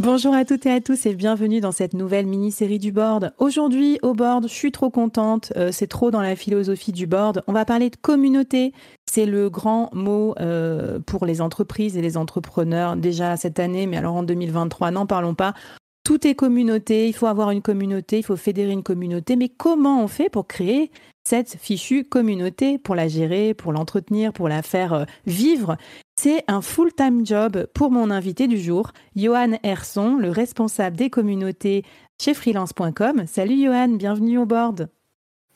Bonjour à toutes et à tous et bienvenue dans cette nouvelle mini-série du board. Aujourd'hui au board, je suis trop contente, euh, c'est trop dans la philosophie du board. On va parler de communauté, c'est le grand mot euh, pour les entreprises et les entrepreneurs déjà cette année, mais alors en 2023, n'en parlons pas. Tout est communauté, il faut avoir une communauté, il faut fédérer une communauté, mais comment on fait pour créer cette fichue communauté, pour la gérer, pour l'entretenir, pour la faire euh, vivre? C'est un full-time job pour mon invité du jour, Johan Herson, le responsable des communautés chez freelance.com. Salut Johan, bienvenue au board.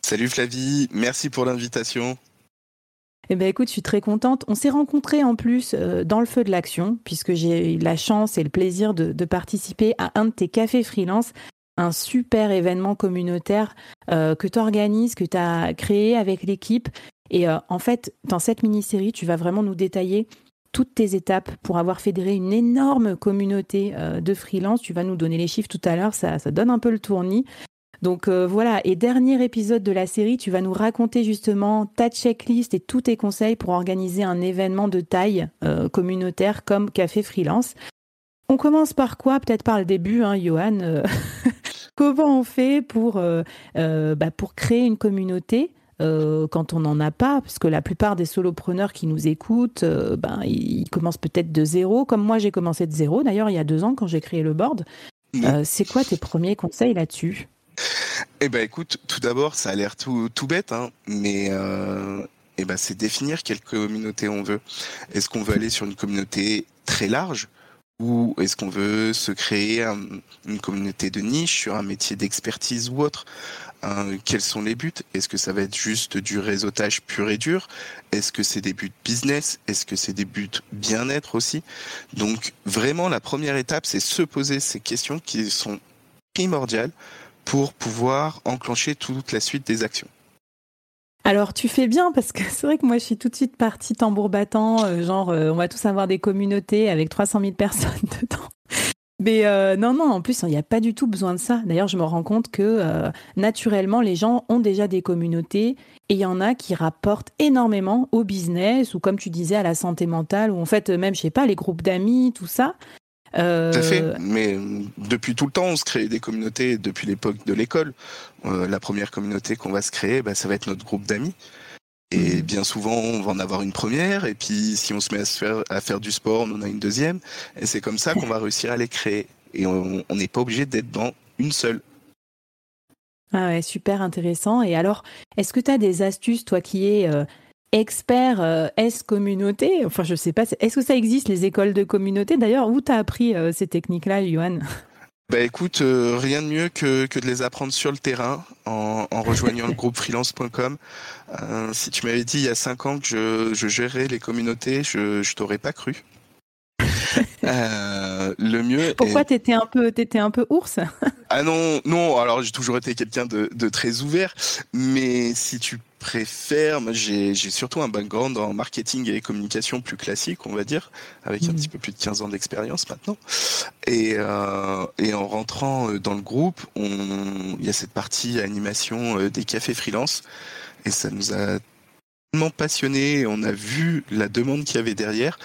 Salut Flavie, merci pour l'invitation. Eh bien écoute, je suis très contente. On s'est rencontrés en plus euh, dans le feu de l'action, puisque j'ai eu la chance et le plaisir de, participer à un de tes cafés freelance, un super événement communautaire euh, que tu organises, que tu as créé avec l'équipe. Et euh, en fait, dans cette mini-série, tu vas vraiment nous détailler toutes tes étapes pour avoir fédéré une énorme communauté euh, de freelance. Tu vas nous donner les chiffres tout à l'heure, ça, donne un peu le tournis. Donc euh, voilà, et dernier épisode de la série, tu vas nous raconter justement ta checklist et tous tes conseils pour organiser un événement de taille euh, communautaire comme Café Freelance. On commence par quoi? Peut-être par le début, hein, Johan. Comment on fait pour, bah, pour créer une communauté? Euh, quand on n'en a pas, parce que la plupart des solopreneurs qui nous écoutent, euh, ben, ils commencent peut-être de zéro, comme moi j'ai commencé de zéro, d'ailleurs il y a deux ans quand j'ai créé le board. Euh, c'est quoi tes premiers conseils là-dessus? Eh ben écoute, tout d'abord, ça a l'air tout, tout bête, hein, mais eh ben, c'est définir quelle communauté on veut. Est-ce qu'on veut aller sur une communauté très large ou est-ce qu'on veut se créer une communauté de niche sur un métier d'expertise ou autre? Quels sont les buts? Est-ce que ça va être juste du réseautage pur et dur? Est-ce que c'est des buts business? Est-ce que c'est des buts bien-être aussi? Donc vraiment, la première étape, c'est se poser ces questions qui sont primordiales pour pouvoir enclencher toute la suite des actions. Alors tu fais bien parce que c'est vrai que moi je suis tout de suite partie tambour battant, euh, genre euh, on va tous avoir des communautés avec 300 000 personnes dedans. Mais euh, non, non, en plus, il n'y a pas du tout besoin de ça. D'ailleurs, je me rends compte que euh, naturellement, les gens ont déjà des communautés et il y en a qui rapportent énormément au business ou, comme tu disais, à la santé mentale ou en fait, même, je sais pas, les groupes d'amis, tout ça. Euh... Tout à fait. Mais depuis tout le temps, on se crée des communautés depuis l'époque de l'école. Euh, la première communauté qu'on va se créer, bah, ça va être notre groupe d'amis. Et bien souvent, on va en avoir une première, et puis si on se met à, faire, du sport, on en a une deuxième. Et c'est comme ça qu'on va réussir à les créer. Et on n'est pas obligé d'être dans une seule. Ah ouais, super intéressant. Et alors, est-ce que tu as des astuces, toi qui es euh, expert euh, S-communauté? Enfin, je sais pas, est-ce que ça existe, les écoles de communauté? D'ailleurs, où tu as appris euh, ces techniques-là, Johan bah écoute, euh, rien de mieux que, que de les apprendre sur le terrain en, en rejoignant le groupe freelance.com. Euh, si tu m'avais dit il y a cinq ans que je, je gérais les communautés, je, je t'aurais pas cru. Euh, le mieux. Pourquoi est... t'étais un peu, t'étais un peu ours? Ah non, non. Alors j'ai toujours été quelqu'un de, de, très ouvert, mais si tu préfère, j'ai surtout un background en marketing et communication plus classique, on va dire, avec un mmh. petit peu plus de 15 ans d'expérience maintenant. Et, euh, et en rentrant euh, dans le groupe, il y a cette partie animation euh, des cafés freelance, et ça nous a tellement passionné, on a vu la demande qu'il y avait derrière,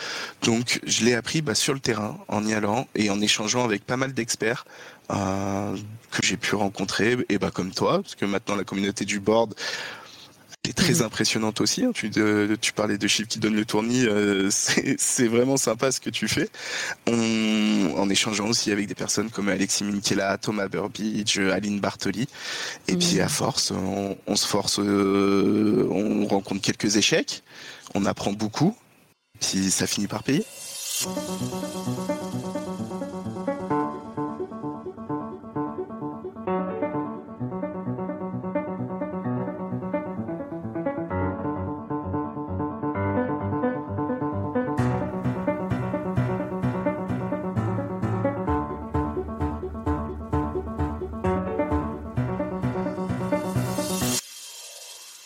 donc je l'ai appris bah, sur le terrain, en y allant et en échangeant avec pas mal d'experts euh, que j'ai pu rencontrer, et bah comme toi, parce que maintenant la communauté du board est très mhm. impressionnante aussi. Hein. Tu, tu parlais de chiffres qui donnent le tournis, euh, c'est vraiment sympa ce que tu fais. On, en échangeant aussi avec des personnes comme Alexis Minkela, Thomas Burbidge, Aline Bartoli. Et puis mhm. à force, on, se force, euh, on rencontre quelques échecs, on apprend beaucoup, puis ça finit par payer.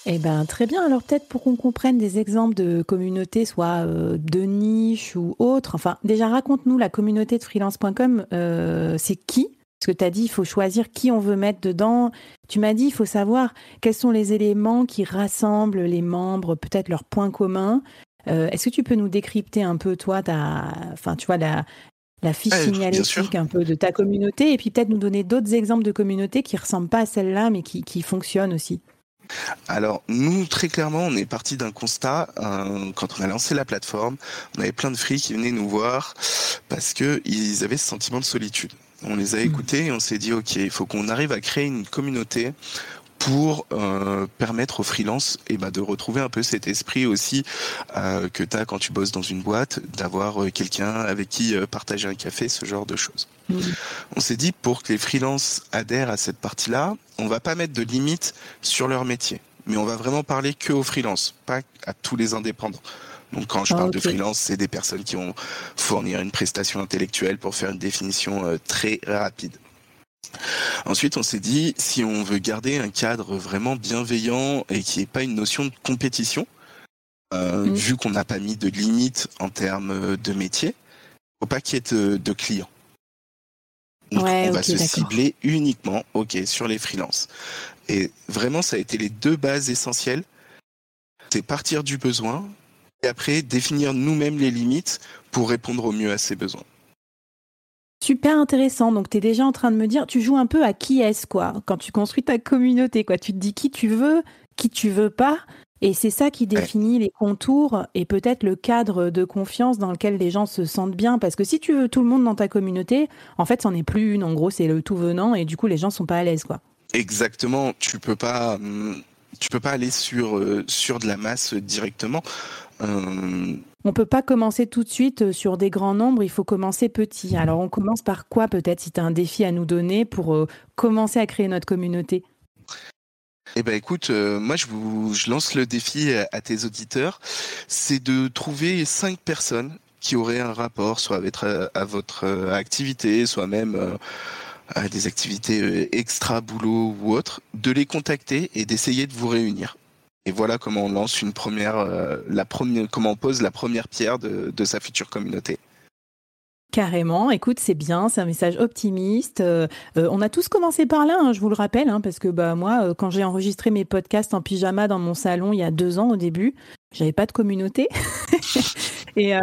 Eh ben, très bien. Alors peut-être pour qu'on comprenne des exemples de communautés, soit euh, de niche ou autres. Enfin, déjà raconte-nous la communauté de freelance.com. Euh, c'est qui? Parce que tu as dit il faut choisir qui on veut mettre dedans. Tu m'as dit il faut savoir quels sont les éléments qui rassemblent les membres, peut-être leurs points communs. Euh, est-ce que tu peux nous décrypter un peu toi, ta, enfin tu vois la, la fiche signalétique un peu de ta communauté et puis peut-être nous donner d'autres exemples de communautés qui ressemblent pas à celle-là mais qui, qui fonctionnent aussi? Alors nous très clairement on est parti d'un constat euh, quand on a lancé la plateforme, on avait plein de fris qui venaient nous voir parce que ils avaient ce sentiment de solitude. On les a mmh. écoutés et on s'est dit ok il faut qu'on arrive à créer une communauté pour euh, permettre aux freelances eh ben, de retrouver un peu cet esprit aussi euh, que tu as quand tu bosses dans une boîte, d'avoir euh, quelqu'un avec qui partager un café, ce genre de choses. Mmh. On s'est dit pour que les freelances adhèrent à cette partie-là, on va pas mettre de limites sur leur métier, mais on va vraiment parler que aux freelances, pas à tous les indépendants. Donc quand je parle de freelance, c'est des personnes qui vont fournir une prestation intellectuelle pour faire une définition très rapide. Ensuite, on s'est dit, si on veut garder un cadre vraiment bienveillant et qui n'ait pas une notion de compétition, euh, mm. vu qu'on n'a pas mis de limite en termes de métier, faut pas qu'il y ait de, clients. Donc, on va se cibler uniquement, ok, sur les freelances. Et vraiment, ça a été les deux bases essentielles. C'est partir du besoin et après définir nous-mêmes les limites pour répondre au mieux à ces besoins. Super intéressant. Donc, tu es déjà en train de me dire, tu joues un peu à qui est-ce, quoi, quand tu construis ta communauté, quoi. Tu te dis qui tu veux, qui tu veux pas. Et c'est ça qui définit les contours et peut-être le cadre de confiance dans lequel les gens se sentent bien. Parce que si tu veux tout le monde dans ta communauté, en fait, c'en est plus une. En gros, c'est le tout venant et du coup, les gens sont pas à l'aise, quoi. Exactement. Tu peux pas, hum, tu peux pas aller sur, euh, sur de la masse directement. Euh, on peut pas commencer tout de suite euh, sur des grands nombres, il faut commencer petit. Alors on commence par quoi peut-être si tu as un défi à nous donner pour euh, commencer à créer notre communauté? Eh ben écoute, moi je vous je lance le défi à, tes auditeurs, c'est de trouver cinq personnes qui auraient un rapport soit avec à, votre activité, soit même à des activités extra boulot ou autres, de les contacter et d'essayer de vous réunir. Et voilà comment on lance euh, la première, comment on pose la première pierre de, de sa future communauté. Carrément, écoute, c'est bien, c'est un message optimiste. Euh, euh, on a tous commencé par là, hein, je vous le rappelle, hein, parce que bah moi, quand j'ai enregistré mes podcasts en pyjama dans mon salon il y a deux ans au début, j'avais pas de communauté. et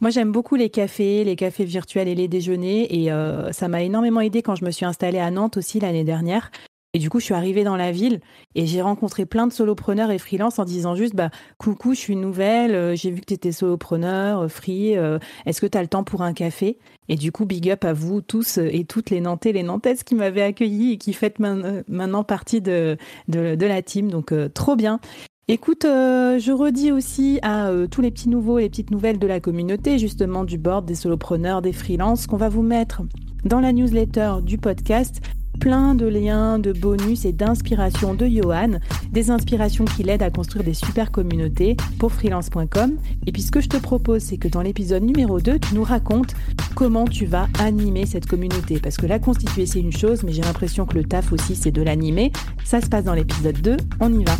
moi, j'aime beaucoup les cafés, les cafés virtuels et les déjeuners, et ça m'a énormément aidé quand je me suis installée à Nantes aussi l'année dernière. Et du coup, je suis arrivée dans la ville et j'ai rencontré plein de solopreneurs et freelance en disant juste bah coucou, je suis nouvelle, euh, j'ai vu que tu étais solopreneur, euh, free, euh, est-ce que tu as le temps pour un café? Et du coup, big up à vous tous et toutes les Nantais, les Nantaises qui m'avaient accueilli et qui faites maintenant partie de, de, la team. Donc trop bien. Écoute, je redis aussi à tous les petits nouveaux et les petites nouvelles de la communauté, justement du board, des solopreneurs, des freelances, qu'on va vous mettre dans la newsletter du podcast plein de liens, de bonus et d'inspiration de Johan, des inspirations qui l'aident à construire des super communautés pour freelance.com. Et puis ce que je te propose, c'est que dans l'épisode numéro 2, tu nous racontes comment tu vas animer cette communauté. Parce que la constituer, c'est une chose, mais j'ai l'impression que le taf aussi, c'est de l'animer. Ça se passe dans l'épisode 2, on y va.